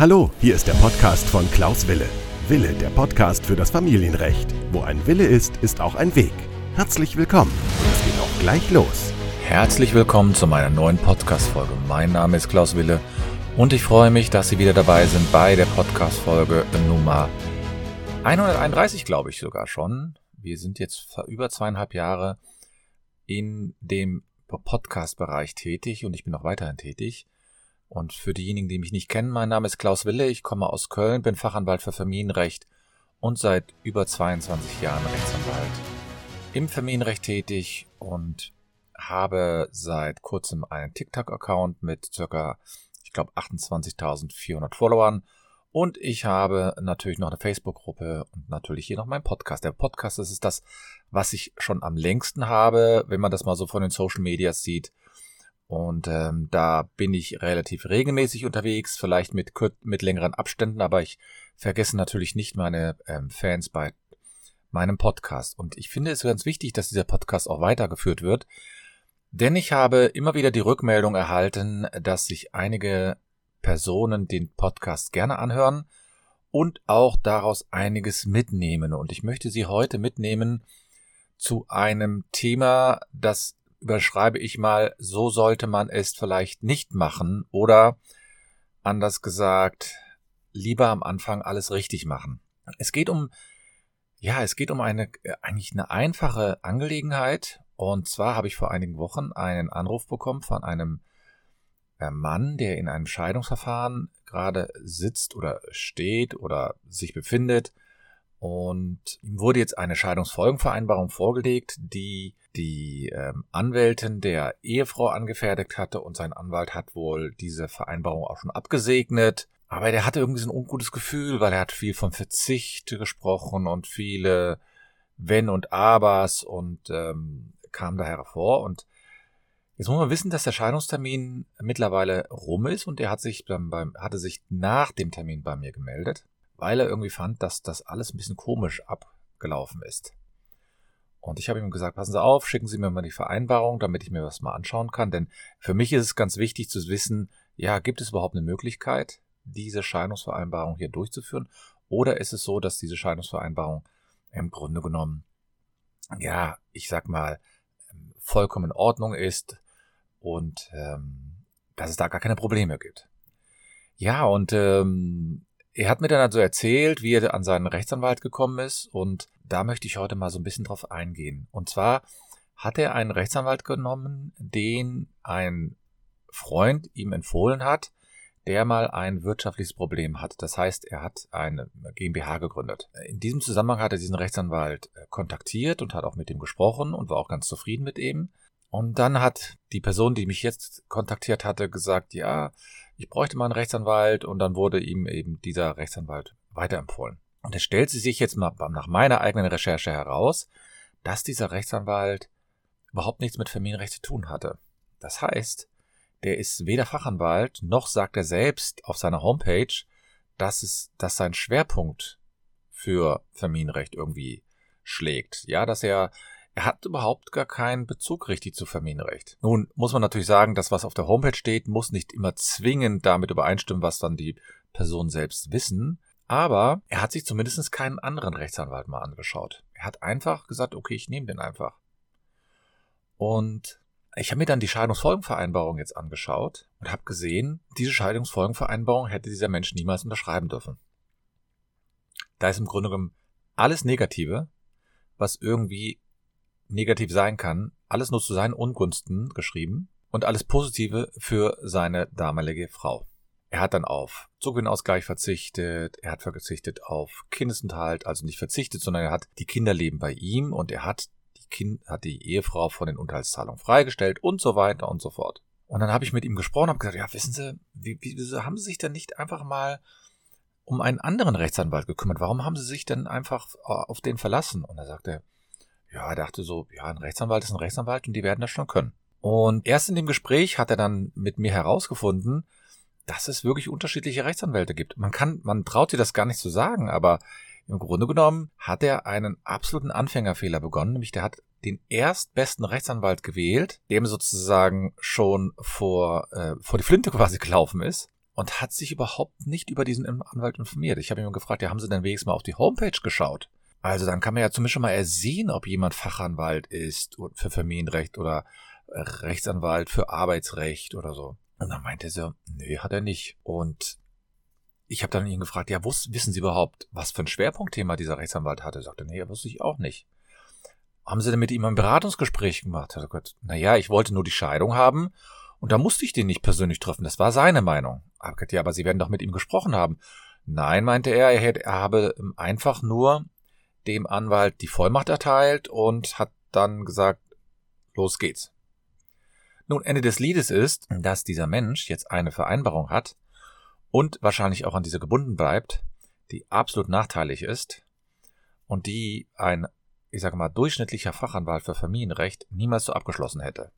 Hallo, hier ist der Podcast von Klaus Wille. Wille, der Podcast für das Familienrecht. Wo ein Wille ist, ist auch ein Weg. Herzlich willkommen. Es geht auch gleich los. Herzlich willkommen zu meiner neuen Podcast-Folge. Mein Name ist Klaus Wille und ich freue mich, dass Sie wieder dabei sind bei der Podcast-Folge Nummer 131, glaube ich sogar schon. Wir sind jetzt über zweieinhalb Jahre in dem Podcast-Bereich tätig und ich bin auch weiterhin tätig. Und für diejenigen, die mich nicht kennen, mein Name ist Klaus Wille, ich komme aus Köln, bin Fachanwalt für Familienrecht und seit über 22 Jahren Rechtsanwalt im Familienrecht tätig und habe seit kurzem einen TikTok-Account mit circa, ich glaube, 28.400 Followern und ich habe natürlich noch eine Facebook-Gruppe und natürlich hier noch meinen Podcast. Der Podcast, das ist das, was ich schon am längsten habe, wenn man das mal so von den Social Medias sieht. Und ähm, da bin ich relativ regelmäßig unterwegs, vielleicht mit, mit längeren Abständen, aber ich vergesse natürlich nicht meine ähm, Fans bei meinem Podcast. Und ich finde es ganz wichtig, dass dieser Podcast auch weitergeführt wird, denn ich habe immer wieder die Rückmeldung erhalten, dass sich einige Personen den Podcast gerne anhören und auch daraus einiges mitnehmen. Und ich möchte Sie heute mitnehmen zu einem Thema, das überschreibe ich mal, so sollte man es vielleicht nicht machen oder anders gesagt, lieber am Anfang alles richtig machen. Es geht um, ja, es geht um eine, eigentlich eine einfache Angelegenheit. Und zwar habe ich vor einigen Wochen einen Anruf bekommen von einem Mann, der in einem Scheidungsverfahren gerade sitzt oder steht oder sich befindet. Und ihm wurde jetzt eine Scheidungsfolgenvereinbarung vorgelegt, die die ähm, Anwältin der Ehefrau angefertigt hatte und sein Anwalt hat wohl diese Vereinbarung auch schon abgesegnet. Aber der hatte irgendwie so ein ungutes Gefühl, weil er hat viel von Verzicht gesprochen und viele Wenn und Abers und ähm, kam daher hervor. Und Jetzt muss man wissen, dass der Scheidungstermin mittlerweile rum ist und er hat sich dann beim, hatte sich nach dem Termin bei mir gemeldet, weil er irgendwie fand, dass das alles ein bisschen komisch abgelaufen ist. Und ich habe ihm gesagt, passen Sie auf, schicken Sie mir mal die Vereinbarung, damit ich mir was mal anschauen kann. Denn für mich ist es ganz wichtig zu wissen, ja, gibt es überhaupt eine Möglichkeit, diese Scheidungsvereinbarung hier durchzuführen? Oder ist es so, dass diese Scheidungsvereinbarung im Grunde genommen, ja, ich sag mal, vollkommen in Ordnung ist, und ähm, dass es da gar keine Probleme gibt. Ja, und ähm, er hat mir dann also erzählt, wie er an seinen Rechtsanwalt gekommen ist und da möchte ich heute mal so ein bisschen drauf eingehen. Und zwar hat er einen Rechtsanwalt genommen, den ein Freund ihm empfohlen hat, der mal ein wirtschaftliches Problem hat. Das heißt, er hat eine GmbH gegründet. In diesem Zusammenhang hat er diesen Rechtsanwalt äh, kontaktiert und hat auch mit ihm gesprochen und war auch ganz zufrieden mit ihm. Und dann hat die Person, die mich jetzt kontaktiert hatte, gesagt, ja, ich bräuchte mal einen Rechtsanwalt und dann wurde ihm eben dieser Rechtsanwalt weiterempfohlen. Und es stellt sich jetzt mal nach meiner eigenen Recherche heraus, dass dieser Rechtsanwalt überhaupt nichts mit Familienrecht zu tun hatte. Das heißt, der ist weder Fachanwalt, noch sagt er selbst auf seiner Homepage, dass es, dass sein Schwerpunkt für Familienrecht irgendwie schlägt. Ja, dass er er hat überhaupt gar keinen Bezug richtig zu Familienrecht. Nun muss man natürlich sagen, das, was auf der Homepage steht, muss nicht immer zwingend damit übereinstimmen, was dann die Personen selbst wissen. Aber er hat sich zumindest keinen anderen Rechtsanwalt mal angeschaut. Er hat einfach gesagt, okay, ich nehme den einfach. Und ich habe mir dann die Scheidungsfolgenvereinbarung jetzt angeschaut und habe gesehen, diese Scheidungsfolgenvereinbarung hätte dieser Mensch niemals unterschreiben dürfen. Da ist im Grunde genommen alles Negative, was irgendwie negativ sein kann, alles nur zu seinen Ungunsten geschrieben und alles Positive für seine damalige Frau. Er hat dann auf Zugewinnausgleich verzichtet, er hat verzichtet auf Kindesenthalt, also nicht verzichtet, sondern er hat die Kinder leben bei ihm und er hat die Kind, hat die Ehefrau von den Unterhaltszahlungen freigestellt und so weiter und so fort. Und dann habe ich mit ihm gesprochen, habe gesagt, ja, wissen Sie, wie, haben Sie sich denn nicht einfach mal um einen anderen Rechtsanwalt gekümmert? Warum haben Sie sich denn einfach auf den verlassen? Und er sagte, ja, er dachte so, ja, ein Rechtsanwalt ist ein Rechtsanwalt und die werden das schon können. Und erst in dem Gespräch hat er dann mit mir herausgefunden, dass es wirklich unterschiedliche Rechtsanwälte gibt. Man kann, man traut sich das gar nicht zu sagen, aber im Grunde genommen hat er einen absoluten Anfängerfehler begonnen, nämlich der hat den erstbesten Rechtsanwalt gewählt, dem sozusagen schon vor, äh, vor die Flinte quasi gelaufen ist. und hat sich überhaupt nicht über diesen Anwalt informiert. Ich habe ihn gefragt, ja, haben Sie denn wenigstens mal auf die Homepage geschaut? Also dann kann man ja zumindest schon mal ersehen, ob jemand Fachanwalt ist für Familienrecht oder äh, Rechtsanwalt für Arbeitsrecht oder so. Und dann meinte er so, nee, hat er nicht. Und ich habe dann ihn gefragt, ja, wus wissen Sie überhaupt, was für ein Schwerpunktthema dieser Rechtsanwalt hatte? Er sagte, nee, wusste ich auch nicht. Haben Sie denn mit ihm ein Beratungsgespräch gemacht? Er sagt, naja, ich wollte nur die Scheidung haben und da musste ich den nicht persönlich treffen. Das war seine Meinung. Er gesagt, ja, aber Sie werden doch mit ihm gesprochen haben. Nein, meinte er, er, hätte, er habe einfach nur dem Anwalt die Vollmacht erteilt und hat dann gesagt, los geht's. Nun, Ende des Liedes ist, dass dieser Mensch jetzt eine Vereinbarung hat und wahrscheinlich auch an diese gebunden bleibt, die absolut nachteilig ist und die ein, ich sage mal, durchschnittlicher Fachanwalt für Familienrecht niemals so abgeschlossen hätte.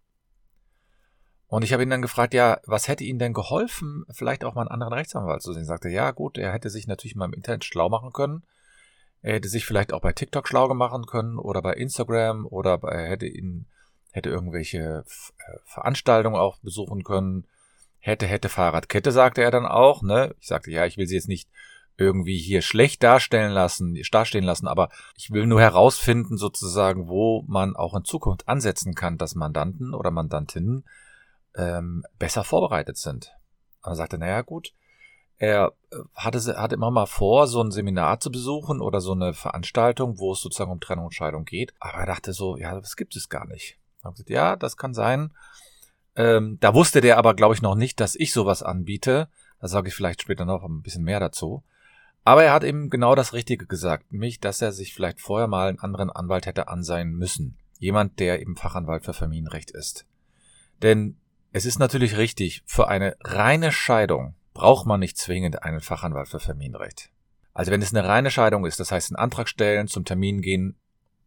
Und ich habe ihn dann gefragt, ja, was hätte Ihnen denn geholfen, vielleicht auch mal einen anderen Rechtsanwalt zu sehen? Sagte, ja, gut, er hätte sich natürlich mal im Internet schlau machen können. Er hätte sich vielleicht auch bei TikTok schlau machen können oder bei Instagram oder er hätte ihn, hätte irgendwelche äh, Veranstaltungen auch besuchen können. Hätte, hätte Fahrradkette, sagte er dann auch, ne? Ich sagte, ja, ich will sie jetzt nicht irgendwie hier schlecht darstellen lassen, dastehen lassen, aber ich will nur herausfinden, sozusagen, wo man auch in Zukunft ansetzen kann, dass Mandanten oder Mandantinnen ähm, besser vorbereitet sind. Und er sagte, naja gut, er äh, hatte, hatte immer mal vor, so ein Seminar zu besuchen oder so eine Veranstaltung, wo es sozusagen um Trennung und Scheidung geht. Aber er dachte so, ja, das gibt es gar nicht. Gesagt, ja, das kann sein. Ähm, da wusste der aber, glaube ich, noch nicht, dass ich sowas anbiete. Da sage ich vielleicht später noch ein bisschen mehr dazu. Aber er hat eben genau das Richtige gesagt, nämlich, dass er sich vielleicht vorher mal einen anderen Anwalt hätte ansehen müssen. Jemand, der eben Fachanwalt für Familienrecht ist. Denn es ist natürlich richtig, für eine reine Scheidung braucht man nicht zwingend einen Fachanwalt für Familienrecht. Also wenn es eine reine Scheidung ist, das heißt einen Antrag stellen, zum Termin gehen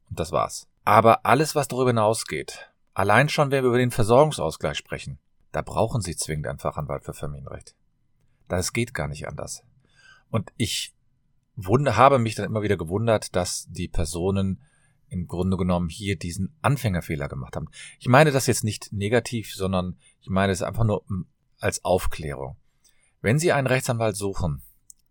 und das war's. Aber alles, was darüber hinausgeht, allein schon, wenn wir über den Versorgungsausgleich sprechen, da brauchen Sie zwingend einen Fachanwalt für Familienrecht. Das geht gar nicht anders. Und ich habe mich dann immer wieder gewundert, dass die Personen im Grunde genommen hier diesen Anfängerfehler gemacht haben. Ich meine das jetzt nicht negativ, sondern ich meine es einfach nur hm, als Aufklärung. Wenn Sie einen Rechtsanwalt suchen,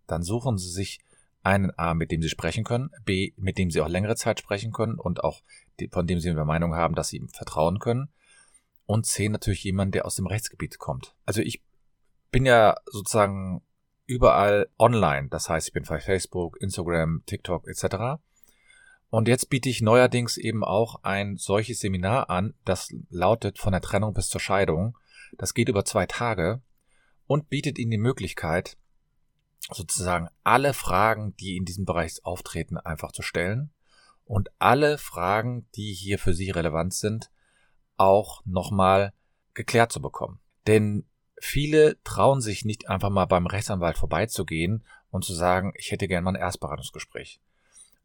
dann suchen Sie sich einen A, mit dem Sie sprechen können, B, mit dem Sie auch längere Zeit sprechen können und auch von dem Sie der Meinung haben, dass Sie ihm vertrauen können und C, natürlich jemand, der aus dem Rechtsgebiet kommt. Also ich bin ja sozusagen überall online, das heißt, ich bin bei Facebook, Instagram, TikTok etc. Und jetzt biete ich neuerdings eben auch ein solches Seminar an, das lautet von der Trennung bis zur Scheidung. Das geht über zwei Tage und bietet Ihnen die Möglichkeit, sozusagen alle Fragen, die in diesem Bereich auftreten, einfach zu stellen und alle Fragen, die hier für Sie relevant sind, auch nochmal geklärt zu bekommen. Denn viele trauen sich nicht einfach mal beim Rechtsanwalt vorbeizugehen und zu sagen, ich hätte gerne mal ein Erstberatungsgespräch.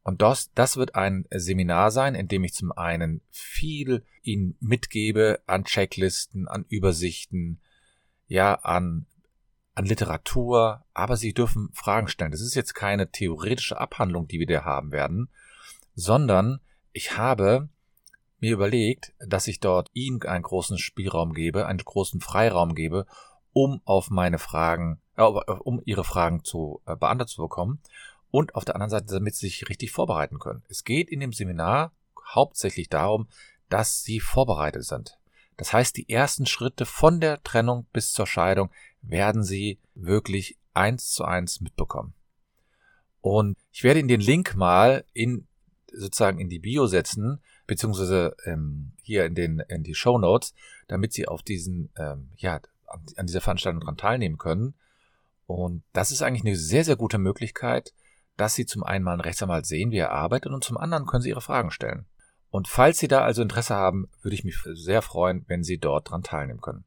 Und das, das wird ein Seminar sein, in dem ich zum einen viel Ihnen mitgebe an Checklisten, an Übersichten, ja, an, an Literatur, aber Sie dürfen Fragen stellen. Das ist jetzt keine theoretische Abhandlung, die wir da haben werden, sondern ich habe mir überlegt, dass ich dort Ihnen einen großen Spielraum gebe, einen großen Freiraum gebe, um auf meine Fragen, äh, um Ihre Fragen zu äh, beantworten zu bekommen und auf der anderen Seite, damit sie sich richtig vorbereiten können. Es geht in dem Seminar hauptsächlich darum, dass sie vorbereitet sind. Das heißt, die ersten Schritte von der Trennung bis zur Scheidung werden sie wirklich eins zu eins mitbekommen. Und ich werde in den Link mal in sozusagen in die Bio setzen, beziehungsweise ähm, hier in den in die Show Notes, damit sie auf diesen ähm, ja an, an dieser Veranstaltung dran teilnehmen können. Und das ist eigentlich eine sehr sehr gute Möglichkeit, dass Sie zum einen mal einen Rechtsanwalt sehen, wie er arbeitet, und zum anderen können Sie Ihre Fragen stellen. Und falls Sie da also Interesse haben, würde ich mich sehr freuen, wenn Sie dort dran teilnehmen können.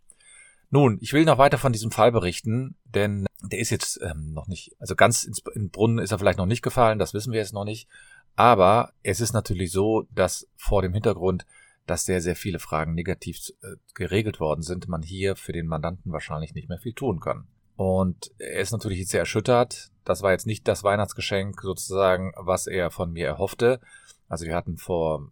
Nun, ich will noch weiter von diesem Fall berichten, denn der ist jetzt ähm, noch nicht, also ganz ins in Brunnen ist er vielleicht noch nicht gefallen, das wissen wir jetzt noch nicht. Aber es ist natürlich so, dass vor dem Hintergrund, dass sehr, sehr viele Fragen negativ äh, geregelt worden sind, man hier für den Mandanten wahrscheinlich nicht mehr viel tun kann. Und er ist natürlich sehr erschüttert. Das war jetzt nicht das Weihnachtsgeschenk sozusagen, was er von mir erhoffte. Also wir hatten vor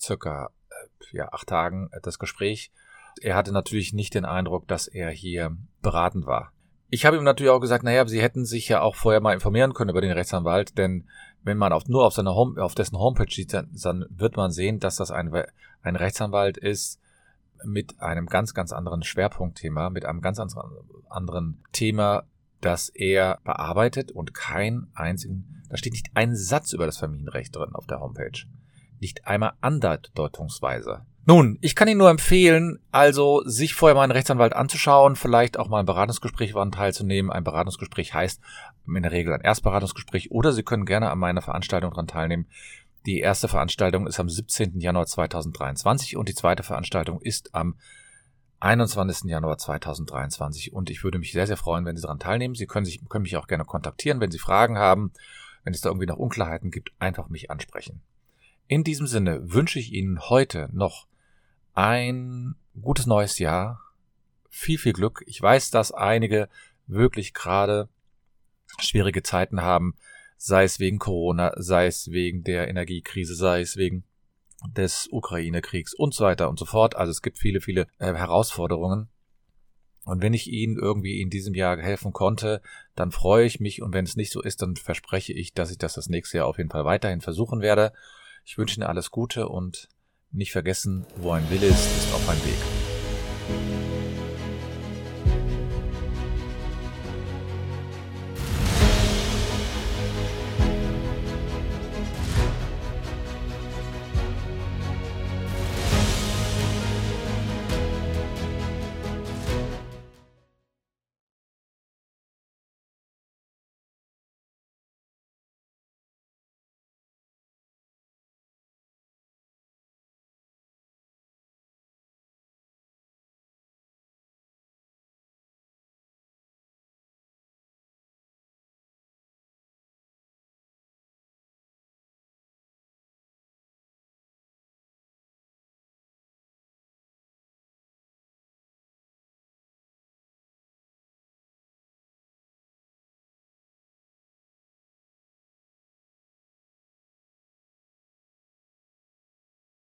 circa äh, ja, acht Tagen das Gespräch. Er hatte natürlich nicht den Eindruck, dass er hier beratend war. Ich habe ihm natürlich auch gesagt, naja, sie hätten sich ja auch vorher mal informieren können über den Rechtsanwalt, denn wenn man auf, nur auf, seiner Home, auf dessen Homepage sieht, dann, dann wird man sehen, dass das ein, ein Rechtsanwalt ist mit einem ganz, ganz anderen Schwerpunktthema, mit einem ganz anderen Thema, das er bearbeitet und kein einzigen, da steht nicht ein Satz über das Familienrecht drin auf der Homepage. Nicht einmal andeutungsweise. Nun, ich kann Ihnen nur empfehlen, also sich vorher mal einen Rechtsanwalt anzuschauen, vielleicht auch mal ein Beratungsgespräch daran teilzunehmen. Ein Beratungsgespräch heißt in der Regel ein Erstberatungsgespräch oder Sie können gerne an meiner Veranstaltung daran teilnehmen. Die erste Veranstaltung ist am 17. Januar 2023 und die zweite Veranstaltung ist am 21. Januar 2023 und ich würde mich sehr, sehr freuen, wenn Sie daran teilnehmen. Sie können, sich, können mich auch gerne kontaktieren, wenn Sie Fragen haben, wenn es da irgendwie noch Unklarheiten gibt, einfach mich ansprechen. In diesem Sinne wünsche ich Ihnen heute noch ein gutes neues Jahr. Viel, viel Glück. Ich weiß, dass einige wirklich gerade schwierige Zeiten haben, sei es wegen Corona, sei es wegen der Energiekrise, sei es wegen des Ukraine-Kriegs und so weiter und so fort. Also es gibt viele, viele äh, Herausforderungen. Und wenn ich Ihnen irgendwie in diesem Jahr helfen konnte, dann freue ich mich. Und wenn es nicht so ist, dann verspreche ich, dass ich das das nächste Jahr auf jeden Fall weiterhin versuchen werde. Ich wünsche Ihnen alles Gute und nicht vergessen, wo ein Wille ist, ist auch ein Weg.